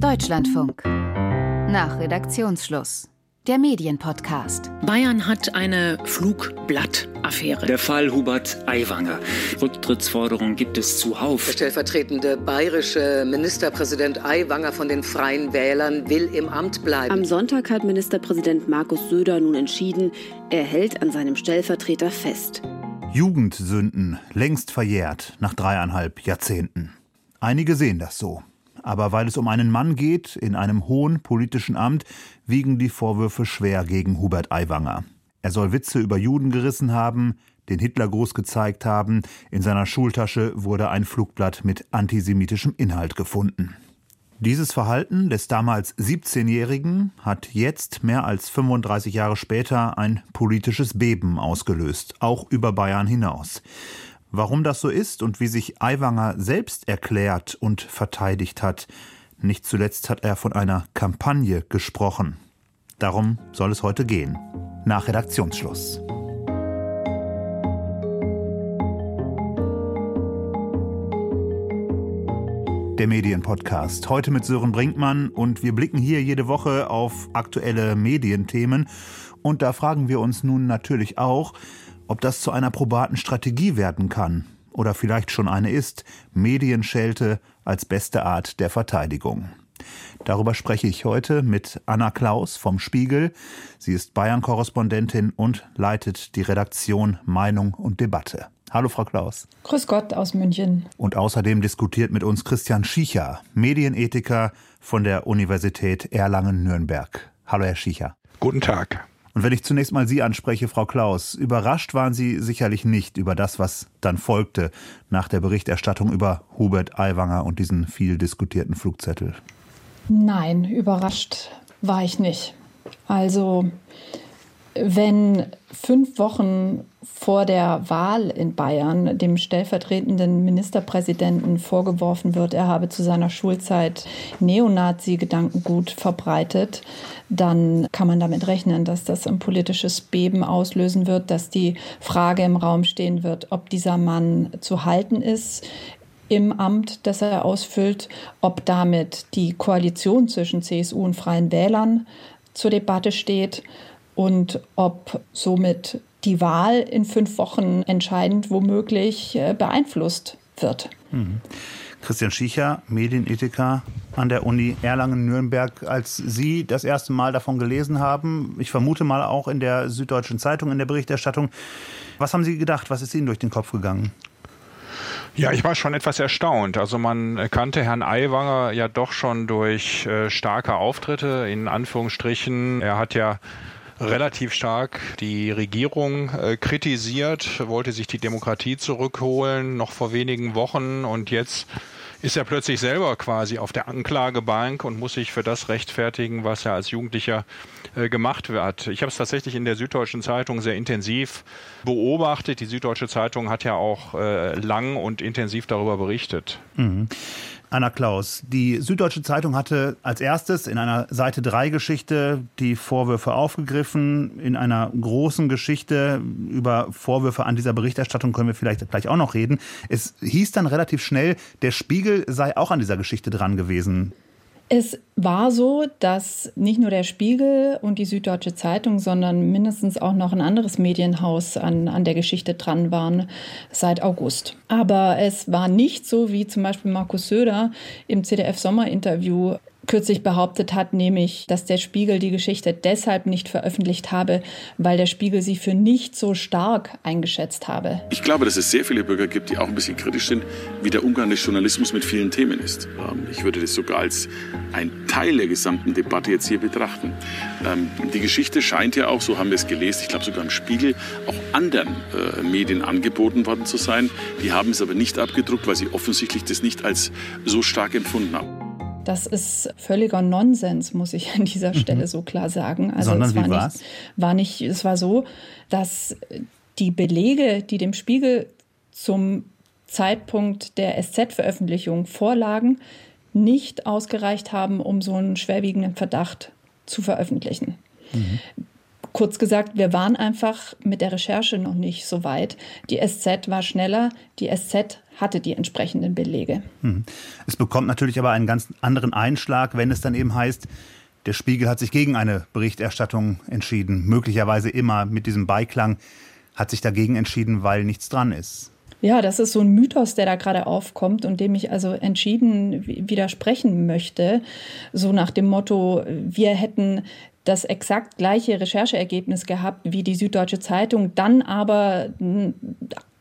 Deutschlandfunk. Nach Redaktionsschluss. Der Medienpodcast. Bayern hat eine Flugblattaffäre. Der Fall Hubert Aiwanger. Rücktrittsforderungen gibt es zuhauf. Der stellvertretende bayerische Ministerpräsident Aiwanger von den Freien Wählern will im Amt bleiben. Am Sonntag hat Ministerpräsident Markus Söder nun entschieden, er hält an seinem Stellvertreter fest. Jugendsünden längst verjährt nach dreieinhalb Jahrzehnten. Einige sehen das so. Aber weil es um einen Mann geht, in einem hohen politischen Amt, wiegen die Vorwürfe schwer gegen Hubert Aiwanger. Er soll Witze über Juden gerissen haben, den Hitlergruß gezeigt haben, in seiner Schultasche wurde ein Flugblatt mit antisemitischem Inhalt gefunden. Dieses Verhalten des damals 17-Jährigen hat jetzt, mehr als 35 Jahre später, ein politisches Beben ausgelöst, auch über Bayern hinaus. Warum das so ist und wie sich Aiwanger selbst erklärt und verteidigt hat, nicht zuletzt hat er von einer Kampagne gesprochen. Darum soll es heute gehen. Nach Redaktionsschluss. Der Medienpodcast. Heute mit Sören Brinkmann und wir blicken hier jede Woche auf aktuelle Medienthemen. Und da fragen wir uns nun natürlich auch, ob das zu einer probaten Strategie werden kann oder vielleicht schon eine ist, Medienschelte als beste Art der Verteidigung. Darüber spreche ich heute mit Anna Klaus vom Spiegel. Sie ist Bayern-Korrespondentin und leitet die Redaktion Meinung und Debatte. Hallo, Frau Klaus. Grüß Gott aus München. Und außerdem diskutiert mit uns Christian Schiecher, Medienethiker von der Universität Erlangen-Nürnberg. Hallo, Herr Schiecher. Guten Tag. Und wenn ich zunächst mal Sie anspreche, Frau Klaus, überrascht waren Sie sicherlich nicht über das, was dann folgte nach der Berichterstattung über Hubert Aiwanger und diesen viel diskutierten Flugzettel. Nein, überrascht war ich nicht. Also wenn fünf Wochen vor der Wahl in Bayern dem stellvertretenden Ministerpräsidenten vorgeworfen wird, er habe zu seiner Schulzeit Neonazi-Gedankengut verbreitet, dann kann man damit rechnen, dass das ein politisches Beben auslösen wird, dass die Frage im Raum stehen wird, ob dieser Mann zu halten ist im Amt, das er ausfüllt, ob damit die Koalition zwischen CSU und Freien Wählern zur Debatte steht und ob somit die Wahl in fünf Wochen entscheidend womöglich äh, beeinflusst wird. Mhm. Christian Schiecher, Medienethiker an der Uni Erlangen-Nürnberg. Als Sie das erste Mal davon gelesen haben, ich vermute mal auch in der Süddeutschen Zeitung in der Berichterstattung, was haben Sie gedacht? Was ist Ihnen durch den Kopf gegangen? Ja, ich war schon etwas erstaunt. Also man kannte Herrn Aiwanger ja doch schon durch äh, starke Auftritte, in Anführungsstrichen. Er hat ja relativ stark die Regierung äh, kritisiert, wollte sich die Demokratie zurückholen, noch vor wenigen Wochen und jetzt ist er plötzlich selber quasi auf der Anklagebank und muss sich für das rechtfertigen, was er als Jugendlicher äh, gemacht hat. Ich habe es tatsächlich in der Süddeutschen Zeitung sehr intensiv beobachtet. Die Süddeutsche Zeitung hat ja auch äh, lang und intensiv darüber berichtet. Mhm. Anna Klaus, die Süddeutsche Zeitung hatte als erstes in einer Seite 3 Geschichte die Vorwürfe aufgegriffen. In einer großen Geschichte über Vorwürfe an dieser Berichterstattung können wir vielleicht gleich auch noch reden. Es hieß dann relativ schnell, der Spiegel sei auch an dieser Geschichte dran gewesen. Es war so, dass nicht nur der Spiegel und die Süddeutsche Zeitung, sondern mindestens auch noch ein anderes Medienhaus an, an der Geschichte dran waren seit August. Aber es war nicht so, wie zum Beispiel Markus Söder im CDF-Sommerinterview kürzlich behauptet hat, nämlich, dass der Spiegel die Geschichte deshalb nicht veröffentlicht habe, weil der Spiegel sie für nicht so stark eingeschätzt habe. Ich glaube, dass es sehr viele Bürger gibt, die auch ein bisschen kritisch sind, wie der Umgang des Journalismus mit vielen Themen ist. Ähm, ich würde das sogar als ein Teil der gesamten Debatte jetzt hier betrachten. Ähm, die Geschichte scheint ja auch, so haben wir es gelesen, ich glaube sogar im Spiegel, auch anderen äh, Medien angeboten worden zu sein. Die haben es aber nicht abgedruckt, weil sie offensichtlich das nicht als so stark empfunden haben. Das ist völliger Nonsens, muss ich an dieser mhm. Stelle so klar sagen. Also Sondern es war wie nicht, war nicht, es war so, dass die Belege, die dem Spiegel zum Zeitpunkt der SZ-Veröffentlichung vorlagen, nicht ausgereicht haben, um so einen schwerwiegenden Verdacht zu veröffentlichen. Mhm. Kurz gesagt, wir waren einfach mit der Recherche noch nicht so weit. Die SZ war schneller, die SZ hatte die entsprechenden Belege. Hm. Es bekommt natürlich aber einen ganz anderen Einschlag, wenn es dann eben heißt, der Spiegel hat sich gegen eine Berichterstattung entschieden, möglicherweise immer mit diesem Beiklang, hat sich dagegen entschieden, weil nichts dran ist. Ja, das ist so ein Mythos, der da gerade aufkommt und dem ich also entschieden widersprechen möchte. So nach dem Motto, wir hätten das exakt gleiche Rechercheergebnis gehabt wie die Süddeutsche Zeitung, dann aber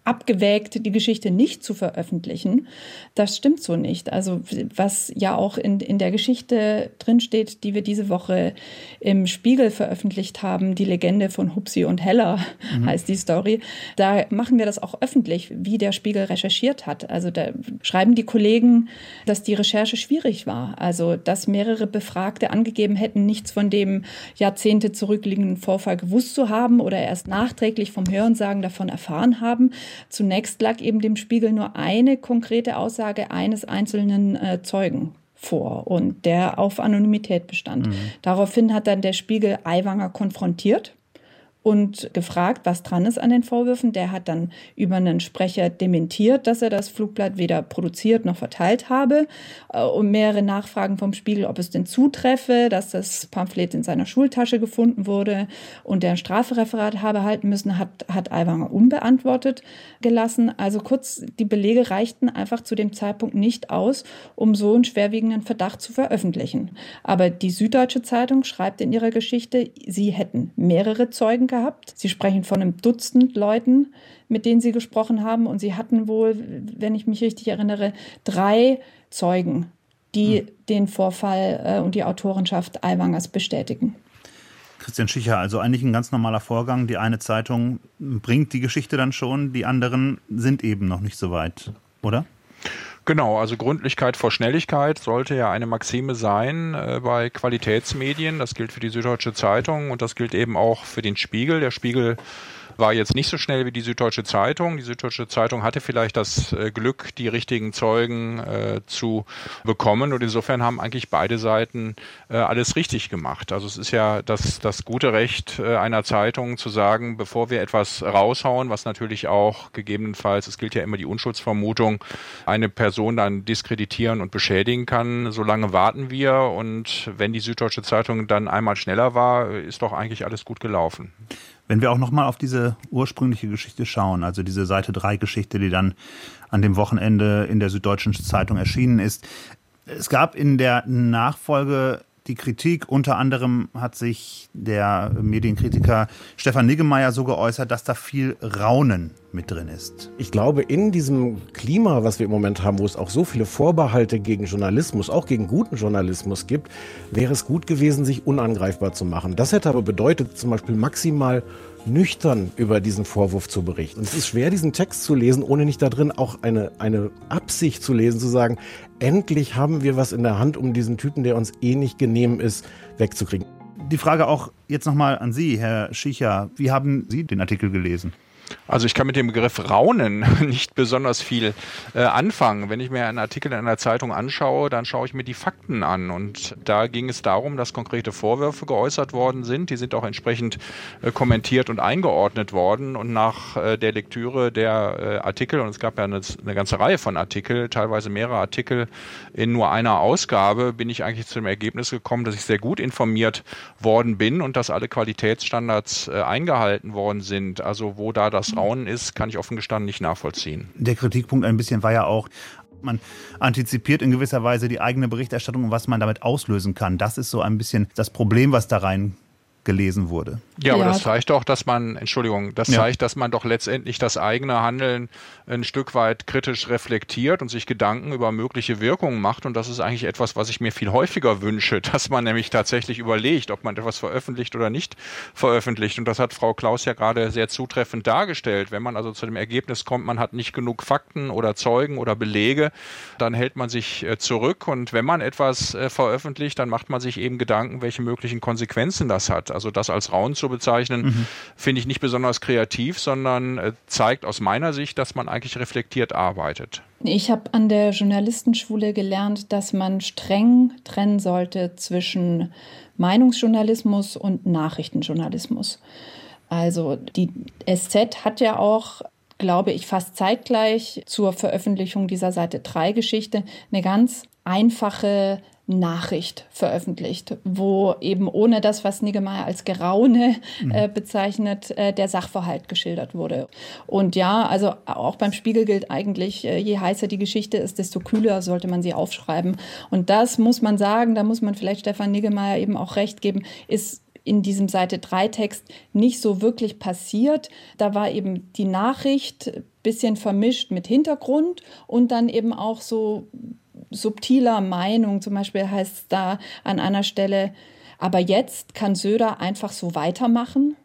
abgewägt, die Geschichte nicht zu veröffentlichen. Das stimmt so nicht. Also was ja auch in, in der Geschichte drinsteht, die wir diese Woche im Spiegel veröffentlicht haben, die Legende von Hupsi und Heller mhm. heißt die Story, da machen wir das auch öffentlich, wie der Spiegel recherchiert hat. Also da schreiben die Kollegen, dass die Recherche schwierig war. Also dass mehrere Befragte angegeben hätten, nichts von dem Jahrzehnte zurückliegenden Vorfall gewusst zu haben oder erst nachträglich vom Hörensagen davon erfahren haben. Zunächst lag eben dem Spiegel nur eine konkrete Aussage eines einzelnen äh, Zeugen vor und der auf Anonymität bestand. Mhm. Daraufhin hat dann der Spiegel Aiwanger konfrontiert und gefragt, was dran ist an den Vorwürfen. Der hat dann über einen Sprecher dementiert, dass er das Flugblatt weder produziert noch verteilt habe. Äh, und mehrere Nachfragen vom Spiegel, ob es denn zutreffe, dass das Pamphlet in seiner Schultasche gefunden wurde und der ein Strafreferat habe halten müssen, hat, hat Aiwanger unbeantwortet gelassen. Also kurz, die Belege reichten einfach zu dem Zeitpunkt nicht aus, um so einen schwerwiegenden Verdacht zu veröffentlichen. Aber die Süddeutsche Zeitung schreibt in ihrer Geschichte, sie hätten mehrere Zeugen gehabt. Sie sprechen von einem Dutzend Leuten, mit denen Sie gesprochen haben. Und Sie hatten wohl, wenn ich mich richtig erinnere, drei Zeugen, die hm. den Vorfall äh, und die Autorenschaft Aiwangers bestätigen. Christian Schicher, also eigentlich ein ganz normaler Vorgang. Die eine Zeitung bringt die Geschichte dann schon, die anderen sind eben noch nicht so weit, oder? Genau, also Gründlichkeit vor Schnelligkeit sollte ja eine Maxime sein äh, bei Qualitätsmedien. Das gilt für die Süddeutsche Zeitung und das gilt eben auch für den Spiegel. Der Spiegel war jetzt nicht so schnell wie die Süddeutsche Zeitung. Die Süddeutsche Zeitung hatte vielleicht das äh, Glück, die richtigen Zeugen äh, zu bekommen. Und insofern haben eigentlich beide Seiten äh, alles richtig gemacht. Also es ist ja das, das gute Recht äh, einer Zeitung zu sagen, bevor wir etwas raushauen, was natürlich auch gegebenenfalls, es gilt ja immer die Unschuldsvermutung, eine Person dann diskreditieren und beschädigen kann, solange warten wir. Und wenn die Süddeutsche Zeitung dann einmal schneller war, ist doch eigentlich alles gut gelaufen. Wenn wir auch nochmal auf diese ursprüngliche Geschichte schauen, also diese Seite 3 Geschichte, die dann an dem Wochenende in der Süddeutschen Zeitung erschienen ist. Es gab in der Nachfolge die Kritik. Unter anderem hat sich der Medienkritiker Stefan Niggemeier so geäußert, dass da viel Raunen mit drin ist. Ich glaube, in diesem Klima, was wir im Moment haben, wo es auch so viele Vorbehalte gegen Journalismus, auch gegen guten Journalismus gibt, wäre es gut gewesen, sich unangreifbar zu machen. Das hätte aber bedeutet, zum Beispiel maximal nüchtern über diesen Vorwurf zu berichten. Und es ist schwer, diesen Text zu lesen, ohne nicht da drin auch eine, eine Absicht zu lesen, zu sagen, endlich haben wir was in der Hand, um diesen Typen, der uns eh nicht genehm ist, wegzukriegen. Die Frage auch jetzt nochmal an Sie, Herr Schicher. Wie haben Sie den Artikel gelesen? Also ich kann mit dem Begriff Raunen nicht besonders viel äh, anfangen. Wenn ich mir einen Artikel in einer Zeitung anschaue, dann schaue ich mir die Fakten an. Und da ging es darum, dass konkrete Vorwürfe geäußert worden sind. Die sind auch entsprechend äh, kommentiert und eingeordnet worden. Und nach äh, der Lektüre der äh, Artikel, und es gab ja eine, eine ganze Reihe von Artikeln, teilweise mehrere Artikel in nur einer Ausgabe, bin ich eigentlich zu dem Ergebnis gekommen, dass ich sehr gut informiert worden bin und dass alle Qualitätsstandards äh, eingehalten worden sind. Also wo da das Raunen ist, kann ich offen gestanden nicht nachvollziehen. Der Kritikpunkt ein bisschen war ja auch, man antizipiert in gewisser Weise die eigene Berichterstattung und was man damit auslösen kann. Das ist so ein bisschen das Problem, was da rein gelesen wurde. Ja, aber ja. das zeigt doch, dass man, Entschuldigung, das ja. zeigt, dass man doch letztendlich das eigene Handeln ein Stück weit kritisch reflektiert und sich Gedanken über mögliche Wirkungen macht. Und das ist eigentlich etwas, was ich mir viel häufiger wünsche, dass man nämlich tatsächlich überlegt, ob man etwas veröffentlicht oder nicht veröffentlicht. Und das hat Frau Klaus ja gerade sehr zutreffend dargestellt. Wenn man also zu dem Ergebnis kommt, man hat nicht genug Fakten oder Zeugen oder Belege, dann hält man sich äh, zurück. Und wenn man etwas äh, veröffentlicht, dann macht man sich eben Gedanken, welche möglichen Konsequenzen das hat. Also das als Raun zu bezeichnen, mhm. finde ich nicht besonders kreativ, sondern äh, zeigt aus meiner Sicht, dass man eigentlich reflektiert arbeitet. Ich habe an der Journalistenschule gelernt, dass man streng trennen sollte zwischen Meinungsjournalismus und Nachrichtenjournalismus. Also die SZ hat ja auch glaube ich, fast zeitgleich zur Veröffentlichung dieser Seite 3 Geschichte eine ganz einfache Nachricht veröffentlicht, wo eben ohne das, was Niggemeier als Geraune äh, mhm. bezeichnet, äh, der Sachverhalt geschildert wurde. Und ja, also auch beim Spiegel gilt eigentlich, äh, je heißer die Geschichte ist, desto kühler sollte man sie aufschreiben. Und das muss man sagen, da muss man vielleicht Stefan Niggemeier eben auch recht geben, ist in diesem Seite 3 Text nicht so wirklich passiert. Da war eben die Nachricht bisschen vermischt mit Hintergrund und dann eben auch so subtiler Meinung. Zum Beispiel heißt es da an einer Stelle, aber jetzt kann Söder einfach so weitermachen.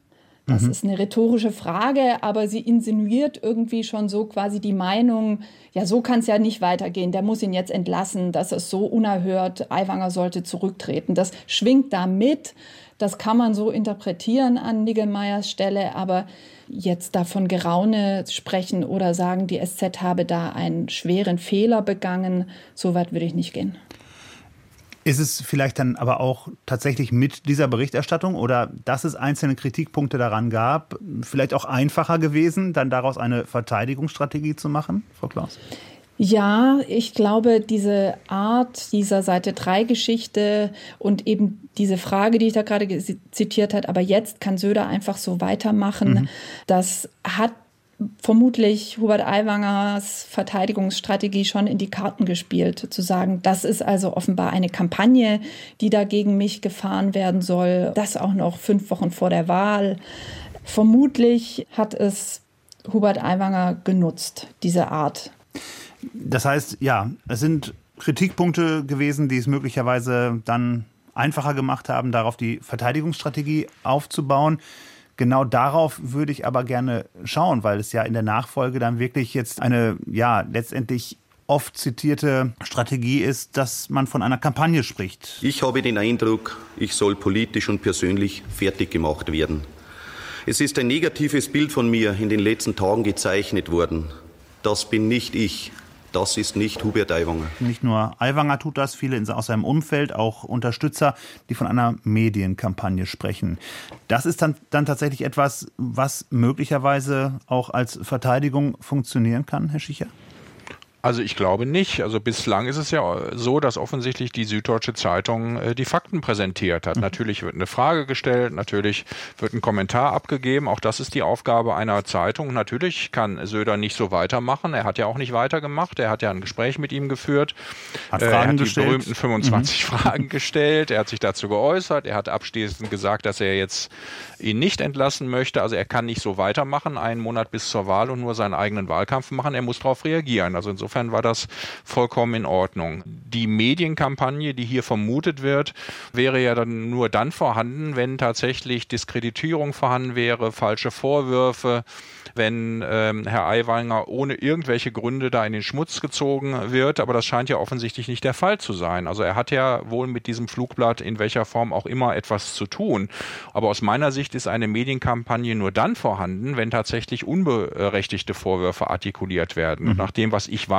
Das mhm. ist eine rhetorische Frage, aber sie insinuiert irgendwie schon so quasi die Meinung, ja, so kann es ja nicht weitergehen, der muss ihn jetzt entlassen, das ist so unerhört, Aiwanger sollte zurücktreten. Das schwingt da mit, das kann man so interpretieren an Niggemeyers Stelle, aber jetzt davon Geraune sprechen oder sagen, die SZ habe da einen schweren Fehler begangen, so weit würde ich nicht gehen. Ist es vielleicht dann aber auch tatsächlich mit dieser Berichterstattung oder dass es einzelne Kritikpunkte daran gab, vielleicht auch einfacher gewesen, dann daraus eine Verteidigungsstrategie zu machen, Frau Klaus? Ja, ich glaube, diese Art dieser Seite 3 Geschichte und eben diese Frage, die ich da gerade zitiert hat, aber jetzt kann Söder einfach so weitermachen, mhm. das hat vermutlich Hubert Aiwangers Verteidigungsstrategie schon in die Karten gespielt, zu sagen, das ist also offenbar eine Kampagne, die da gegen mich gefahren werden soll, das auch noch fünf Wochen vor der Wahl. Vermutlich hat es Hubert Aiwanger genutzt, diese Art das heißt, ja, es sind Kritikpunkte gewesen, die es möglicherweise dann einfacher gemacht haben, darauf die Verteidigungsstrategie aufzubauen. Genau darauf würde ich aber gerne schauen, weil es ja in der Nachfolge dann wirklich jetzt eine, ja, letztendlich oft zitierte Strategie ist, dass man von einer Kampagne spricht. Ich habe den Eindruck, ich soll politisch und persönlich fertig gemacht werden. Es ist ein negatives Bild von mir in den letzten Tagen gezeichnet worden. Das bin nicht ich. Das ist nicht Hubert Aiwanger. Nicht nur Aiwanger tut das, viele aus seinem Umfeld, auch Unterstützer, die von einer Medienkampagne sprechen. Das ist dann, dann tatsächlich etwas, was möglicherweise auch als Verteidigung funktionieren kann, Herr Schicher? Also ich glaube nicht. Also bislang ist es ja so, dass offensichtlich die Süddeutsche Zeitung äh, die Fakten präsentiert hat. Mhm. Natürlich wird eine Frage gestellt, natürlich wird ein Kommentar abgegeben. Auch das ist die Aufgabe einer Zeitung. Natürlich kann Söder nicht so weitermachen. Er hat ja auch nicht weitergemacht. Er hat ja ein Gespräch mit ihm geführt. Hat Fragen er hat gestellt. die berühmten 25 mhm. Fragen gestellt. Er hat sich dazu geäußert. Er hat abschließend gesagt, dass er jetzt ihn nicht entlassen möchte. Also er kann nicht so weitermachen, einen Monat bis zur Wahl und nur seinen eigenen Wahlkampf machen. Er muss darauf reagieren. Also insofern Insofern war das vollkommen in Ordnung. Die Medienkampagne, die hier vermutet wird, wäre ja dann nur dann vorhanden, wenn tatsächlich Diskreditierung vorhanden wäre, falsche Vorwürfe, wenn ähm, Herr Aiwanger ohne irgendwelche Gründe da in den Schmutz gezogen wird. Aber das scheint ja offensichtlich nicht der Fall zu sein. Also er hat ja wohl mit diesem Flugblatt in welcher Form auch immer etwas zu tun. Aber aus meiner Sicht ist eine Medienkampagne nur dann vorhanden, wenn tatsächlich unberechtigte Vorwürfe artikuliert werden. Mhm. Und nach dem, was ich weiß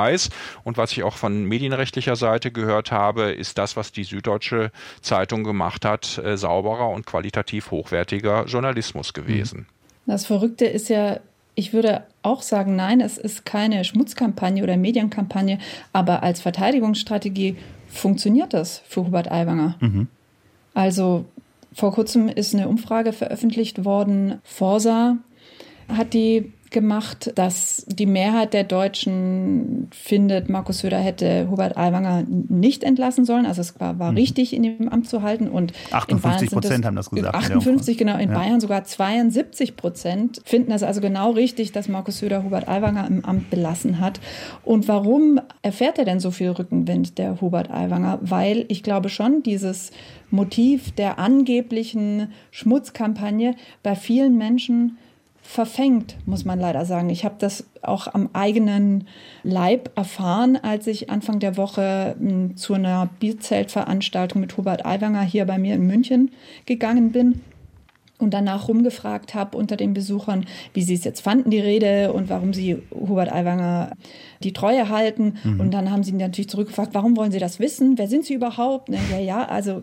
und was ich auch von medienrechtlicher Seite gehört habe, ist das, was die Süddeutsche Zeitung gemacht hat, äh, sauberer und qualitativ hochwertiger Journalismus gewesen. Das Verrückte ist ja, ich würde auch sagen, nein, es ist keine Schmutzkampagne oder Medienkampagne, aber als Verteidigungsstrategie funktioniert das für Hubert Aiwanger. Mhm. Also vor kurzem ist eine Umfrage veröffentlicht worden. Forsa hat die gemacht, dass die Mehrheit der Deutschen findet, Markus Söder hätte Hubert Aiwanger nicht entlassen sollen. Also es war, war mhm. richtig, in dem Amt zu halten. Und 58 Prozent haben das gesagt. 58, genau. In ja. Bayern sogar 72 Prozent finden es also genau richtig, dass Markus Söder Hubert Aiwanger im Amt belassen hat. Und warum erfährt er denn so viel Rückenwind, der Hubert Aiwanger? Weil ich glaube schon, dieses Motiv der angeblichen Schmutzkampagne bei vielen Menschen verfängt, muss man leider sagen. Ich habe das auch am eigenen Leib erfahren, als ich Anfang der Woche zu einer Bierzeltveranstaltung mit Hubert Aiwanger hier bei mir in München gegangen bin. Und danach rumgefragt habe unter den Besuchern, wie sie es jetzt fanden, die Rede und warum sie Hubert Aiwanger die Treue halten. Mhm. Und dann haben sie natürlich zurückgefragt, warum wollen sie das wissen? Wer sind sie überhaupt? Ne, ja, ja, also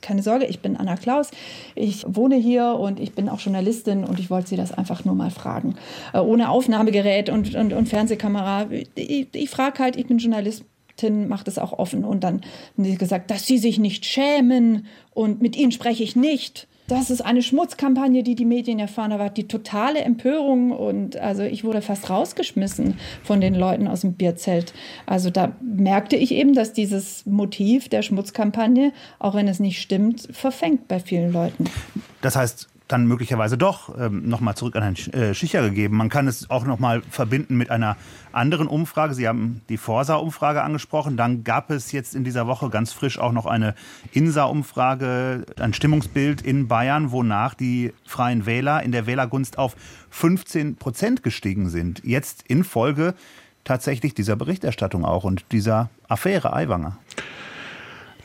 keine Sorge, ich bin Anna Klaus, ich wohne hier und ich bin auch Journalistin und ich wollte sie das einfach nur mal fragen. Äh, ohne Aufnahmegerät und, und, und Fernsehkamera. Ich, ich frage halt, ich bin Journalist macht es auch offen. Und dann haben sie gesagt, dass sie sich nicht schämen und mit ihnen spreche ich nicht das ist eine Schmutzkampagne, die die Medien erfahren. Da war die totale Empörung und also ich wurde fast rausgeschmissen von den Leuten aus dem Bierzelt. Also da merkte ich eben, dass dieses Motiv der Schmutzkampagne, auch wenn es nicht stimmt, verfängt bei vielen Leuten. Das heißt, dann möglicherweise doch ähm, nochmal zurück an Herrn äh, Schicher gegeben. Man kann es auch nochmal verbinden mit einer anderen Umfrage. Sie haben die Forsa-Umfrage angesprochen. Dann gab es jetzt in dieser Woche ganz frisch auch noch eine INSA-Umfrage, ein Stimmungsbild in Bayern, wonach die Freien Wähler in der Wählergunst auf 15 Prozent gestiegen sind. Jetzt in Folge tatsächlich dieser Berichterstattung auch und dieser Affäre Aiwanger.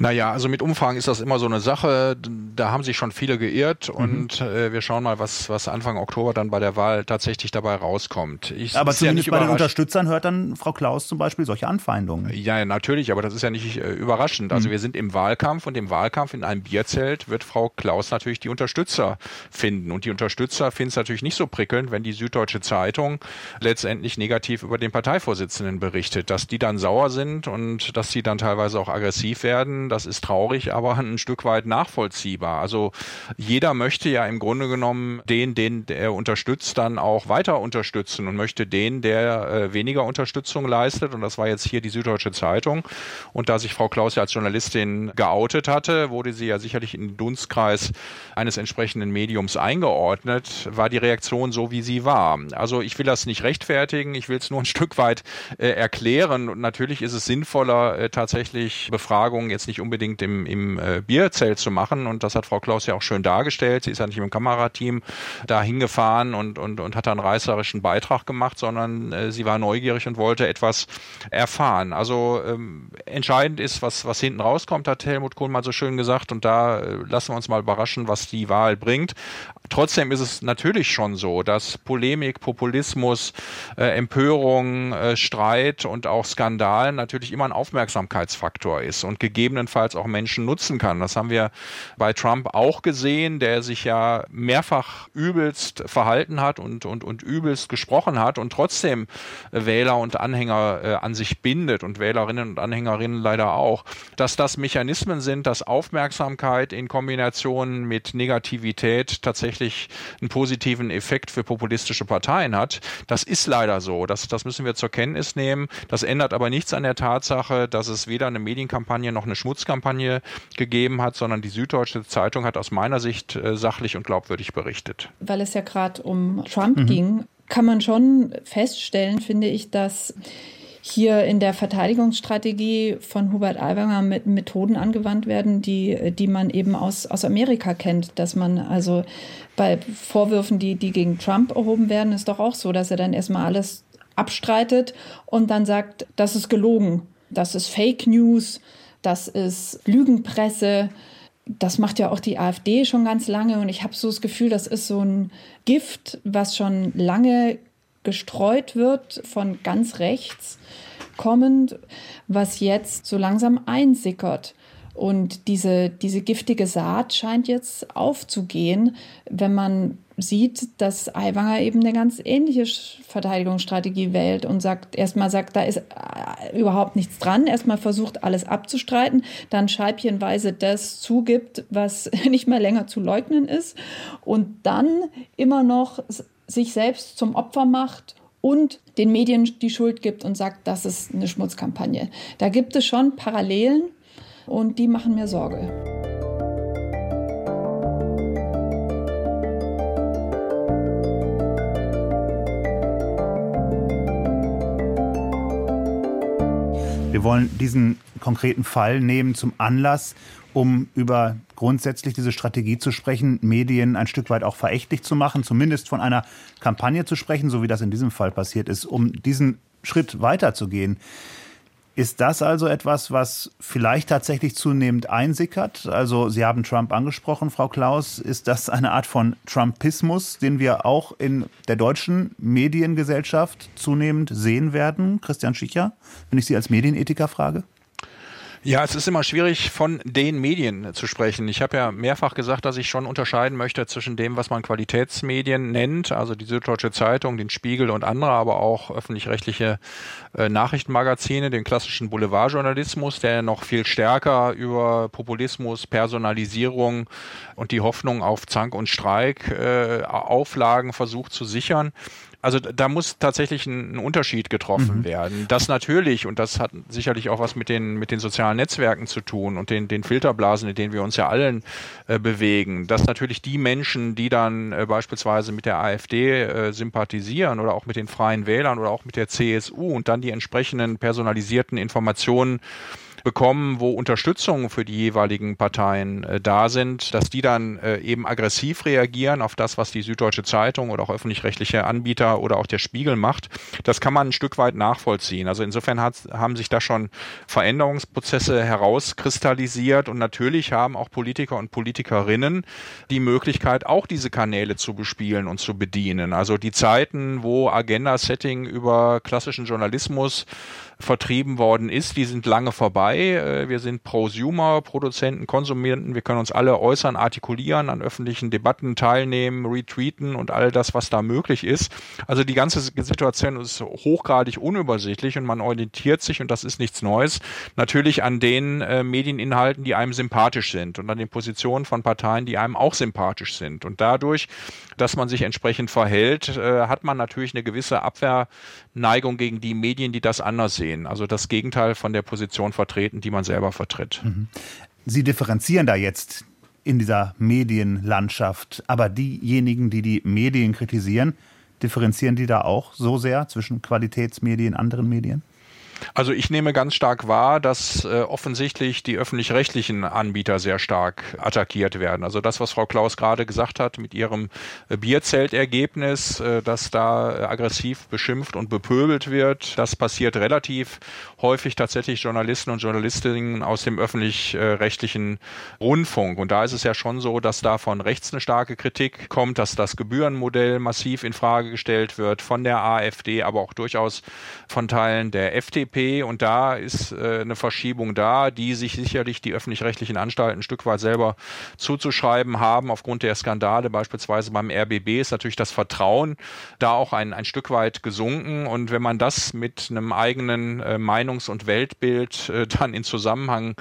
Naja, also mit Umfragen ist das immer so eine Sache. Da haben sich schon viele geirrt mhm. und äh, wir schauen mal, was, was Anfang Oktober dann bei der Wahl tatsächlich dabei rauskommt. Ich, aber zumindest ja bei den Unterstützern hört dann Frau Klaus zum Beispiel solche Anfeindungen. Ja, natürlich, aber das ist ja nicht äh, überraschend. Also mhm. wir sind im Wahlkampf und im Wahlkampf in einem Bierzelt wird Frau Klaus natürlich die Unterstützer finden. Und die Unterstützer finden es natürlich nicht so prickelnd, wenn die Süddeutsche Zeitung letztendlich negativ über den Parteivorsitzenden berichtet. Dass die dann sauer sind und dass sie dann teilweise auch aggressiv werden, das ist traurig, aber ein Stück weit nachvollziehbar. Also jeder möchte ja im Grunde genommen den, den er unterstützt, dann auch weiter unterstützen und möchte den, der äh, weniger Unterstützung leistet. Und das war jetzt hier die Süddeutsche Zeitung. Und da sich Frau Klaus ja als Journalistin geoutet hatte, wurde sie ja sicherlich in den Dunstkreis eines entsprechenden Mediums eingeordnet, war die Reaktion so, wie sie war. Also ich will das nicht rechtfertigen, ich will es nur ein Stück weit äh, erklären. Und natürlich ist es sinnvoller, äh, tatsächlich Befragungen jetzt nicht unbedingt im, im äh, Bierzelt zu machen. Und das hat Frau Klaus ja auch schön dargestellt. Sie ist ja nicht im Kamerateam da hingefahren und, und, und hat einen reißerischen Beitrag gemacht, sondern äh, sie war neugierig und wollte etwas erfahren. Also ähm, entscheidend ist, was, was hinten rauskommt, hat Helmut Kohl mal so schön gesagt. Und da äh, lassen wir uns mal überraschen, was die Wahl bringt. Trotzdem ist es natürlich schon so, dass Polemik, Populismus, äh, Empörung, äh, Streit und auch Skandal natürlich immer ein Aufmerksamkeitsfaktor ist und gegebenenfalls auch Menschen nutzen kann. Das haben wir bei Trump auch gesehen, der sich ja mehrfach übelst verhalten hat und, und, und übelst gesprochen hat und trotzdem Wähler und Anhänger äh, an sich bindet und Wählerinnen und Anhängerinnen leider auch. Dass das Mechanismen sind, dass Aufmerksamkeit in Kombination mit Negativität tatsächlich tatsächlich einen positiven Effekt für populistische Parteien hat. Das ist leider so. Das, das müssen wir zur Kenntnis nehmen. Das ändert aber nichts an der Tatsache, dass es weder eine Medienkampagne noch eine Schmutzkampagne gegeben hat, sondern die Süddeutsche Zeitung hat aus meiner Sicht äh, sachlich und glaubwürdig berichtet. Weil es ja gerade um Trump mhm. ging, kann man schon feststellen, finde ich, dass hier in der Verteidigungsstrategie von Hubert Aiwanger mit Methoden angewandt werden, die, die man eben aus, aus Amerika kennt. Dass man also bei Vorwürfen, die, die gegen Trump erhoben werden, ist doch auch so, dass er dann erstmal alles abstreitet und dann sagt, das ist gelogen, das ist Fake News, das ist Lügenpresse. Das macht ja auch die AfD schon ganz lange und ich habe so das Gefühl, das ist so ein Gift, was schon lange gestreut wird von ganz rechts kommend, was jetzt so langsam einsickert. Und diese, diese giftige Saat scheint jetzt aufzugehen, wenn man sieht, dass Aiwanger eben eine ganz ähnliche Verteidigungsstrategie wählt und sagt, erstmal sagt, da ist äh, überhaupt nichts dran, erstmal versucht, alles abzustreiten, dann scheibchenweise das zugibt, was nicht mehr länger zu leugnen ist und dann immer noch sich selbst zum Opfer macht und den Medien die Schuld gibt und sagt, das ist eine Schmutzkampagne. Da gibt es schon Parallelen und die machen mir Sorge. Wir wollen diesen konkreten Fall nehmen zum Anlass, um über grundsätzlich diese Strategie zu sprechen, Medien ein Stück weit auch verächtlich zu machen, zumindest von einer Kampagne zu sprechen, so wie das in diesem Fall passiert ist, um diesen Schritt weiterzugehen. Ist das also etwas, was vielleicht tatsächlich zunehmend einsickert? Also Sie haben Trump angesprochen, Frau Klaus. Ist das eine Art von Trumpismus, den wir auch in der deutschen Mediengesellschaft zunehmend sehen werden? Christian Schicher, wenn ich Sie als Medienethiker frage? Ja, es ist immer schwierig, von den Medien zu sprechen. Ich habe ja mehrfach gesagt, dass ich schon unterscheiden möchte zwischen dem, was man Qualitätsmedien nennt, also die Süddeutsche Zeitung, den Spiegel und andere, aber auch öffentlich-rechtliche äh, Nachrichtenmagazine, den klassischen Boulevardjournalismus, der noch viel stärker über Populismus, Personalisierung und die Hoffnung auf Zank und Streik äh, Auflagen versucht zu sichern. Also da muss tatsächlich ein, ein Unterschied getroffen mhm. werden. Das natürlich, und das hat sicherlich auch was mit den, mit den sozialen Netzwerken zu tun und den, den Filterblasen, in denen wir uns ja allen äh, bewegen, dass natürlich die Menschen, die dann äh, beispielsweise mit der AfD äh, sympathisieren oder auch mit den Freien Wählern oder auch mit der CSU und dann die entsprechenden personalisierten Informationen bekommen, wo Unterstützung für die jeweiligen Parteien äh, da sind, dass die dann äh, eben aggressiv reagieren auf das, was die Süddeutsche Zeitung oder auch öffentlich-rechtliche Anbieter oder auch der Spiegel macht. Das kann man ein Stück weit nachvollziehen. Also insofern hat, haben sich da schon Veränderungsprozesse herauskristallisiert und natürlich haben auch Politiker und Politikerinnen die Möglichkeit, auch diese Kanäle zu bespielen und zu bedienen. Also die Zeiten, wo Agenda-Setting über klassischen Journalismus vertrieben worden ist, die sind lange vorbei. Äh, wir sind Prosumer, Produzenten, Konsumenten. Wir können uns alle äußern, artikulieren, an öffentlichen Debatten teilnehmen, retweeten und all das, was da möglich ist. Also die ganze Situation ist hochgradig unübersichtlich und man orientiert sich, und das ist nichts Neues, natürlich an den äh, Medieninhalten, die einem sympathisch sind und an den Positionen von Parteien, die einem auch sympathisch sind. Und dadurch, dass man sich entsprechend verhält, äh, hat man natürlich eine gewisse Abwehrneigung gegen die Medien, die das anders sehen sehen. Also das Gegenteil von der Position vertreten, die man selber vertritt. Mhm. Sie differenzieren da jetzt in dieser Medienlandschaft, aber diejenigen, die die Medien kritisieren, differenzieren die da auch so sehr zwischen Qualitätsmedien und anderen Medien? Also ich nehme ganz stark wahr, dass äh, offensichtlich die öffentlich-rechtlichen Anbieter sehr stark attackiert werden. Also das, was Frau Klaus gerade gesagt hat mit ihrem äh, Bierzeltergebnis, äh, dass da äh, aggressiv beschimpft und bepöbelt wird, das passiert relativ häufig tatsächlich Journalisten und Journalistinnen aus dem öffentlich-rechtlichen Rundfunk. Und da ist es ja schon so, dass da von rechts eine starke Kritik kommt, dass das Gebührenmodell massiv in Frage gestellt wird von der AfD, aber auch durchaus von Teilen der FDP. FDP und da ist äh, eine Verschiebung da, die sich sicherlich die öffentlich-rechtlichen Anstalten ein Stück weit selber zuzuschreiben haben. Aufgrund der Skandale beispielsweise beim RBB ist natürlich das Vertrauen da auch ein, ein Stück weit gesunken und wenn man das mit einem eigenen äh, Meinungs- und Weltbild äh, dann in Zusammenhang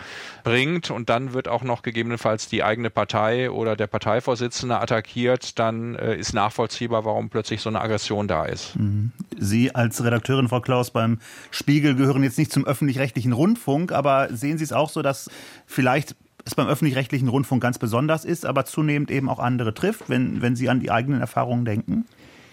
bringt und dann wird auch noch gegebenenfalls die eigene Partei oder der Parteivorsitzende attackiert, dann äh, ist nachvollziehbar, warum plötzlich so eine Aggression da ist. Mhm. Sie als Redakteurin, Frau Klaus, beim Spiegel gehören jetzt nicht zum öffentlich-rechtlichen Rundfunk, aber sehen Sie es auch so, dass vielleicht es beim öffentlich-rechtlichen Rundfunk ganz besonders ist, aber zunehmend eben auch andere trifft, wenn, wenn Sie an die eigenen Erfahrungen denken?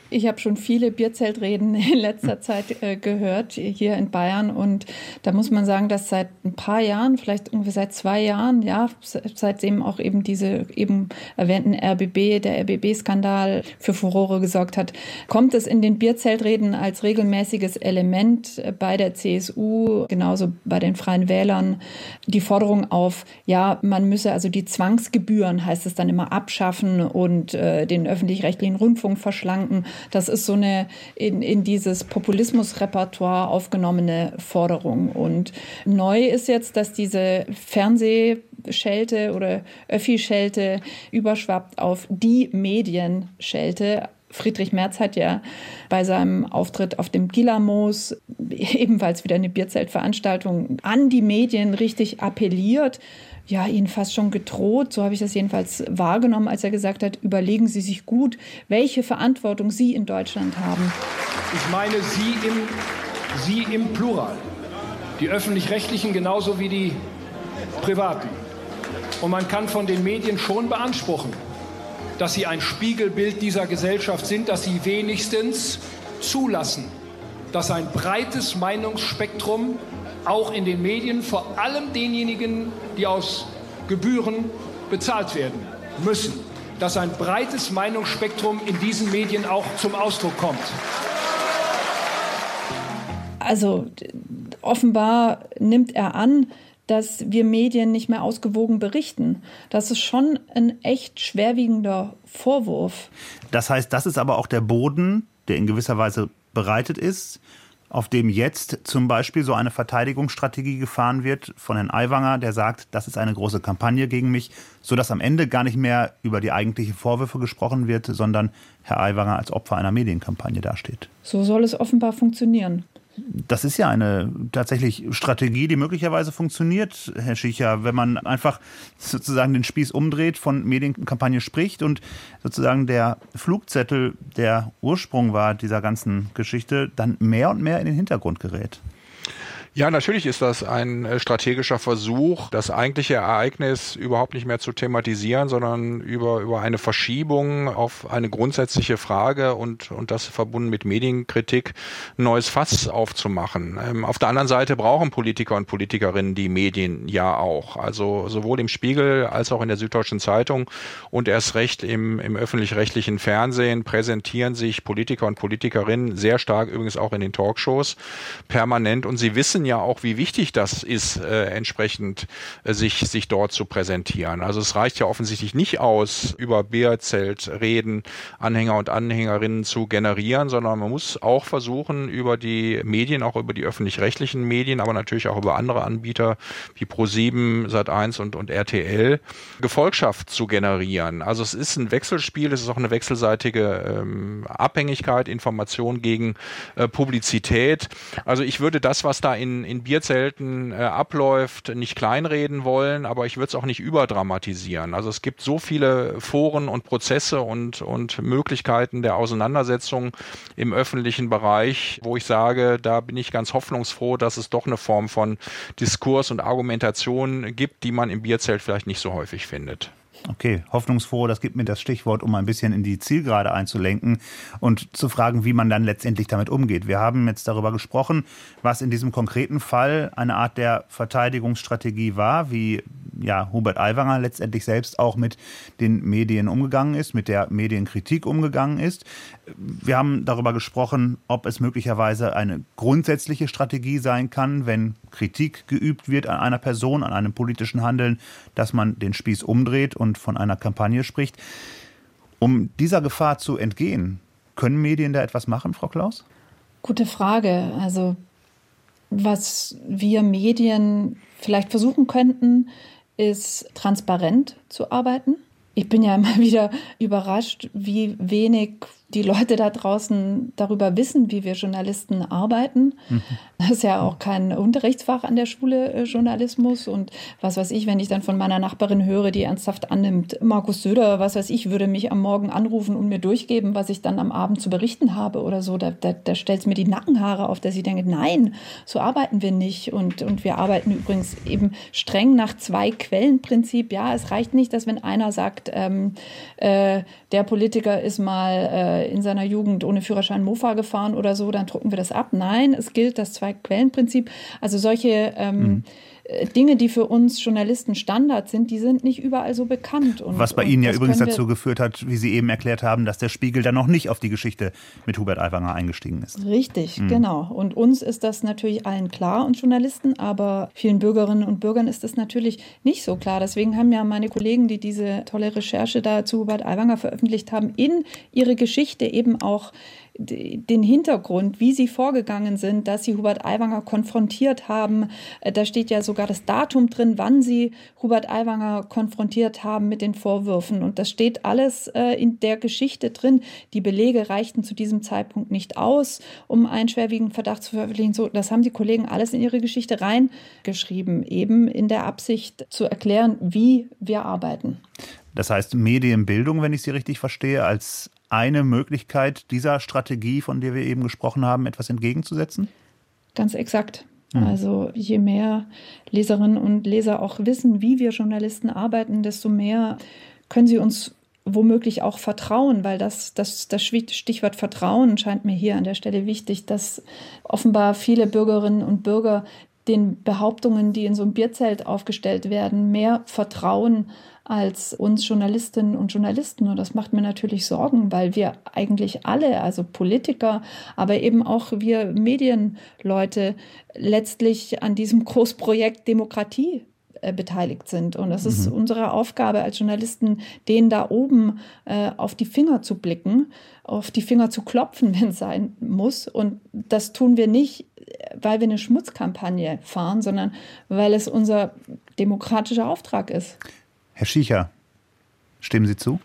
Ich habe schon viele Bierzeltreden in letzter Zeit äh, gehört hier in Bayern und da muss man sagen, dass seit ein paar Jahren, vielleicht ungefähr seit zwei Jahren, ja, seitdem auch eben diese eben erwähnten RBB, der RBB-Skandal für Furore gesorgt hat, kommt es in den Bierzeltreden als regelmäßiges Element bei der CSU, genauso bei den Freien Wählern, die Forderung auf, ja, man müsse also die Zwangsgebühren, heißt es dann immer, abschaffen und äh, den öffentlich-rechtlichen Rundfunk verschlanken. Das ist so eine in, in dieses Populismusrepertoire aufgenommene Forderung. Und neu ist jetzt, dass diese Fernsehschelte oder Öffi-Schelte überschwappt auf die Medienschelte. Friedrich Merz hat ja bei seinem Auftritt auf dem Gilamos ebenfalls wieder eine Bierzeltveranstaltung an die Medien richtig appelliert ja, ihnen fast schon gedroht, so habe ich das jedenfalls wahrgenommen, als er gesagt hat, überlegen Sie sich gut, welche Verantwortung Sie in Deutschland haben. Ich meine Sie im, Sie im Plural. Die öffentlich-rechtlichen genauso wie die privaten. Und man kann von den Medien schon beanspruchen, dass sie ein Spiegelbild dieser Gesellschaft sind, dass sie wenigstens zulassen, dass ein breites Meinungsspektrum auch in den Medien, vor allem denjenigen, die aus Gebühren bezahlt werden müssen, dass ein breites Meinungsspektrum in diesen Medien auch zum Ausdruck kommt. Also offenbar nimmt er an, dass wir Medien nicht mehr ausgewogen berichten. Das ist schon ein echt schwerwiegender Vorwurf. Das heißt, das ist aber auch der Boden, der in gewisser Weise bereitet ist, auf dem jetzt zum Beispiel so eine Verteidigungsstrategie gefahren wird von Herrn Aiwanger, der sagt, das ist eine große Kampagne gegen mich, sodass am Ende gar nicht mehr über die eigentlichen Vorwürfe gesprochen wird, sondern Herr Aiwanger als Opfer einer Medienkampagne dasteht. So soll es offenbar funktionieren. Das ist ja eine tatsächlich Strategie, die möglicherweise funktioniert, Herr Schicher, wenn man einfach sozusagen den Spieß umdreht, von Medienkampagne spricht und sozusagen der Flugzettel, der Ursprung war dieser ganzen Geschichte, dann mehr und mehr in den Hintergrund gerät. Ja, natürlich ist das ein äh, strategischer Versuch, das eigentliche Ereignis überhaupt nicht mehr zu thematisieren, sondern über, über eine Verschiebung auf eine grundsätzliche Frage und, und das verbunden mit Medienkritik ein neues Fass aufzumachen. Ähm, auf der anderen Seite brauchen Politiker und Politikerinnen die Medien ja auch. Also sowohl im Spiegel als auch in der Süddeutschen Zeitung und erst recht im, im öffentlich-rechtlichen Fernsehen präsentieren sich Politiker und Politikerinnen sehr stark übrigens auch in den Talkshows permanent und sie wissen ja auch, wie wichtig das ist, äh, entsprechend äh, sich, sich dort zu präsentieren. Also es reicht ja offensichtlich nicht aus, über Bierzelt reden, Anhänger und Anhängerinnen zu generieren, sondern man muss auch versuchen, über die Medien, auch über die öffentlich-rechtlichen Medien, aber natürlich auch über andere Anbieter wie Pro7, Sat1 und, und RTL, Gefolgschaft zu generieren. Also es ist ein Wechselspiel, es ist auch eine wechselseitige ähm, Abhängigkeit, Information gegen äh, Publizität. Also ich würde das, was da in in, Bierzelten äh, abläuft, nicht kleinreden wollen, aber ich würde es auch nicht überdramatisieren. Also es gibt so viele Foren und Prozesse und, und Möglichkeiten der Auseinandersetzung im öffentlichen Bereich, wo ich sage, da bin ich ganz hoffnungsfroh, dass es doch eine Form von Diskurs und Argumentation gibt, die man im Bierzelt vielleicht nicht so häufig findet. Okay, hoffnungsfroh, das gibt mir das Stichwort, um ein bisschen in die Zielgerade einzulenken und zu fragen, wie man dann letztendlich damit umgeht. Wir haben jetzt darüber gesprochen, was in diesem konkreten Fall eine Art der Verteidigungsstrategie war, wie ja, Hubert Aiwanger letztendlich selbst auch mit den Medien umgegangen ist, mit der Medienkritik umgegangen ist. Wir haben darüber gesprochen, ob es möglicherweise eine grundsätzliche Strategie sein kann, wenn Kritik geübt wird an einer Person, an einem politischen Handeln, dass man den Spieß umdreht und von einer Kampagne spricht. Um dieser Gefahr zu entgehen, können Medien da etwas machen, Frau Klaus? Gute Frage. Also was wir Medien vielleicht versuchen könnten, ist transparent zu arbeiten. Ich bin ja immer wieder überrascht, wie wenig die Leute da draußen darüber wissen, wie wir Journalisten arbeiten. Mhm. Das ist ja auch kein Unterrichtsfach an der Schule äh, Journalismus und was weiß ich, wenn ich dann von meiner Nachbarin höre, die ernsthaft annimmt, Markus Söder, was weiß ich, würde mich am Morgen anrufen und mir durchgeben, was ich dann am Abend zu berichten habe oder so. Da, da, da stellt es mir die Nackenhaare auf, dass ich denke, nein, so arbeiten wir nicht. Und, und wir arbeiten übrigens eben streng nach zwei Quellenprinzip. Ja, es reicht nicht, dass wenn einer sagt, ähm, äh, der Politiker ist mal äh, äh, in seiner Jugend ohne Führerschein Mofa gefahren oder so, dann drucken wir das ab. Nein, es gilt das Zwei-Quellen-Prinzip. Also solche ähm, mhm. Dinge, die für uns Journalisten Standard sind, die sind nicht überall so bekannt. Und, Was bei Ihnen ja übrigens dazu geführt hat, wie Sie eben erklärt haben, dass der Spiegel dann noch nicht auf die Geschichte mit Hubert Aiwanger eingestiegen ist. Richtig, mhm. genau. Und uns ist das natürlich allen klar und Journalisten, aber vielen Bürgerinnen und Bürgern ist das natürlich nicht so klar. Deswegen haben ja meine Kollegen, die diese tolle Recherche da zu Hubert Aiwanger veröffentlicht haben, in ihre Geschichte eben auch den Hintergrund, wie sie vorgegangen sind, dass sie Hubert Aiwanger konfrontiert haben. Äh, da steht ja sogar das Datum drin, wann sie Hubert Aiwanger konfrontiert haben mit den Vorwürfen. Und das steht alles äh, in der Geschichte drin. Die Belege reichten zu diesem Zeitpunkt nicht aus, um einen schwerwiegenden Verdacht zu veröffentlichen. So, das haben die Kollegen alles in ihre Geschichte reingeschrieben, eben in der Absicht zu erklären, wie wir arbeiten. Das heißt, Medienbildung, wenn ich Sie richtig verstehe, als eine Möglichkeit dieser Strategie, von der wir eben gesprochen haben, etwas entgegenzusetzen? Ganz exakt. Mhm. Also je mehr Leserinnen und Leser auch wissen, wie wir Journalisten arbeiten, desto mehr können sie uns womöglich auch vertrauen, weil das, das, das Stichwort Vertrauen scheint mir hier an der Stelle wichtig, dass offenbar viele Bürgerinnen und Bürger den Behauptungen, die in so einem Bierzelt aufgestellt werden, mehr vertrauen als uns Journalistinnen und Journalisten. Und das macht mir natürlich Sorgen, weil wir eigentlich alle, also Politiker, aber eben auch wir Medienleute, letztlich an diesem Großprojekt Demokratie äh, beteiligt sind. Und es ist mhm. unsere Aufgabe als Journalisten, denen da oben äh, auf die Finger zu blicken, auf die Finger zu klopfen, wenn es sein muss. Und das tun wir nicht, weil wir eine Schmutzkampagne fahren, sondern weil es unser demokratischer Auftrag ist. Herr Schiecher, stimmen Sie zu?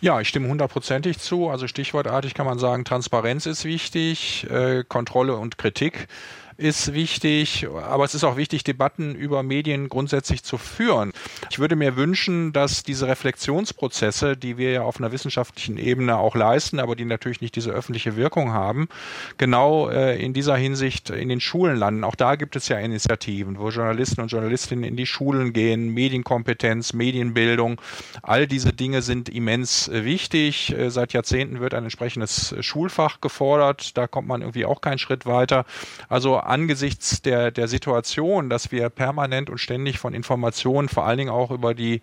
Ja, ich stimme hundertprozentig zu. Also stichwortartig kann man sagen, Transparenz ist wichtig, äh, Kontrolle und Kritik ist wichtig, aber es ist auch wichtig, Debatten über Medien grundsätzlich zu führen. Ich würde mir wünschen, dass diese Reflexionsprozesse, die wir ja auf einer wissenschaftlichen Ebene auch leisten, aber die natürlich nicht diese öffentliche Wirkung haben, genau äh, in dieser Hinsicht in den Schulen landen. Auch da gibt es ja Initiativen, wo Journalisten und Journalistinnen in die Schulen gehen, Medienkompetenz, Medienbildung, all diese Dinge sind immens äh, wichtig. Äh, seit Jahrzehnten wird ein entsprechendes Schulfach gefordert, da kommt man irgendwie auch keinen Schritt weiter. Also angesichts der, der Situation, dass wir permanent und ständig von Informationen, vor allen Dingen auch über die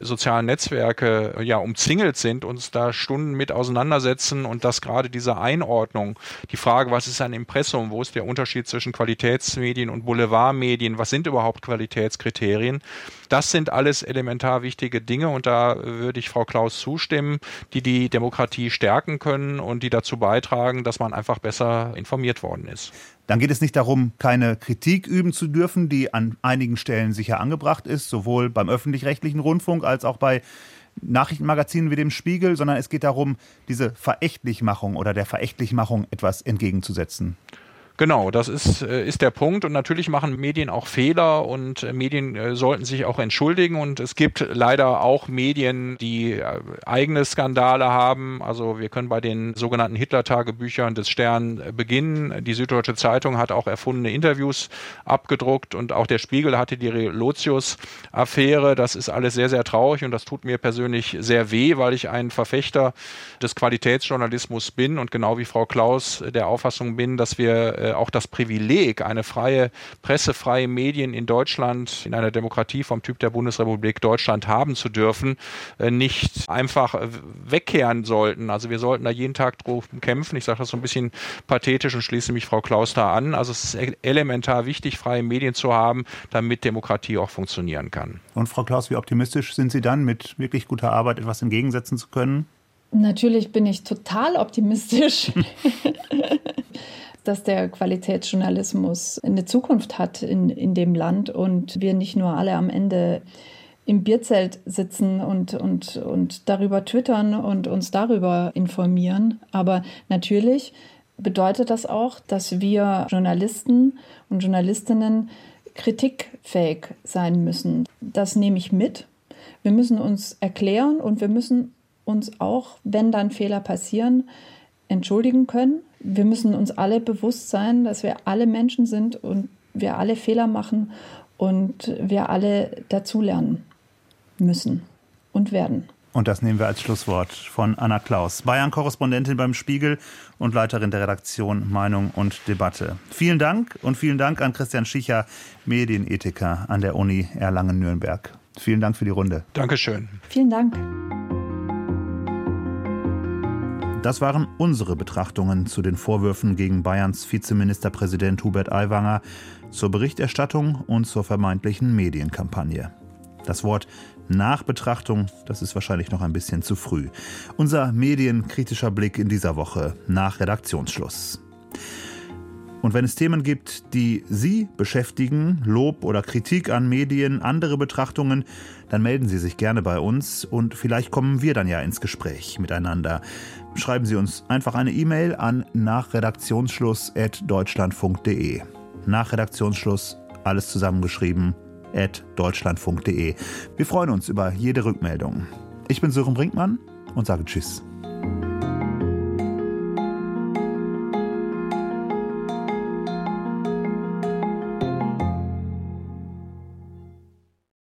sozialen Netzwerke, ja, umzingelt sind, uns da Stunden mit auseinandersetzen und dass gerade diese Einordnung, die Frage, was ist ein Impressum, wo ist der Unterschied zwischen Qualitätsmedien und Boulevardmedien, was sind überhaupt Qualitätskriterien, das sind alles elementar wichtige Dinge und da würde ich Frau Klaus zustimmen, die die Demokratie stärken können und die dazu beitragen, dass man einfach besser informiert worden ist. Dann geht es nicht darum, keine Kritik üben zu dürfen, die an einigen Stellen sicher angebracht ist, sowohl beim öffentlich-rechtlichen Rundfunk als auch bei Nachrichtenmagazinen wie dem Spiegel, sondern es geht darum, diese Verächtlichmachung oder der Verächtlichmachung etwas entgegenzusetzen. Genau, das ist, äh, ist der Punkt. Und natürlich machen Medien auch Fehler und äh, Medien äh, sollten sich auch entschuldigen. Und es gibt leider auch Medien, die eigene Skandale haben. Also wir können bei den sogenannten Hitler-Tagebüchern des Stern beginnen. Die Süddeutsche Zeitung hat auch erfundene Interviews abgedruckt und auch der Spiegel hatte die Relotius-Affäre. Das ist alles sehr, sehr traurig und das tut mir persönlich sehr weh, weil ich ein Verfechter des Qualitätsjournalismus bin und genau wie Frau Klaus der Auffassung bin, dass wir äh, auch das Privileg, eine freie Presse, freie Medien in Deutschland, in einer Demokratie vom Typ der Bundesrepublik Deutschland haben zu dürfen, äh, nicht einfach wegkehren sollten. Also wir sollten da jeden Tag drum kämpfen. Ich sage das so ein bisschen pathetisch und schließe mich Frau Klaus da an. Also es ist e-, elementar wichtig, freie Medien zu haben, damit Demokratie auch funktionieren kann. Und Frau Klaus, wie optimistisch sind Sie dann, mit wirklich guter Arbeit etwas entgegensetzen zu können? Natürlich bin ich total optimistisch. dass der Qualitätsjournalismus eine Zukunft hat in, in dem Land und wir nicht nur alle am Ende im Bierzelt sitzen und, und, und darüber twittern und uns darüber informieren. Aber natürlich bedeutet das auch, dass wir Journalisten und Journalistinnen kritikfähig sein müssen. Das nehme ich mit. Wir müssen uns erklären und wir müssen uns auch, wenn dann Fehler passieren, entschuldigen können wir müssen uns alle bewusst sein, dass wir alle Menschen sind und wir alle Fehler machen und wir alle dazulernen müssen und werden. Und das nehmen wir als Schlusswort von Anna Klaus, Bayern-Korrespondentin beim Spiegel und Leiterin der Redaktion Meinung und Debatte. Vielen Dank und vielen Dank an Christian Schicher, Medienethiker an der Uni Erlangen-Nürnberg. Vielen Dank für die Runde. Dankeschön. Vielen Dank. Das waren unsere Betrachtungen zu den Vorwürfen gegen Bayerns Vizeministerpräsident Hubert Aiwanger, zur Berichterstattung und zur vermeintlichen Medienkampagne. Das Wort Nachbetrachtung, das ist wahrscheinlich noch ein bisschen zu früh. Unser medienkritischer Blick in dieser Woche nach Redaktionsschluss. Und wenn es Themen gibt, die Sie beschäftigen, Lob oder Kritik an Medien, andere Betrachtungen, dann melden Sie sich gerne bei uns und vielleicht kommen wir dann ja ins Gespräch miteinander. Schreiben Sie uns einfach eine E-Mail an nachredaktionsschluss.deutschlandfunk.de. Nachredaktionsschluss, alles zusammengeschrieben, at deutschlandfunk.de. Wir freuen uns über jede Rückmeldung. Ich bin Sören Brinkmann und sage Tschüss.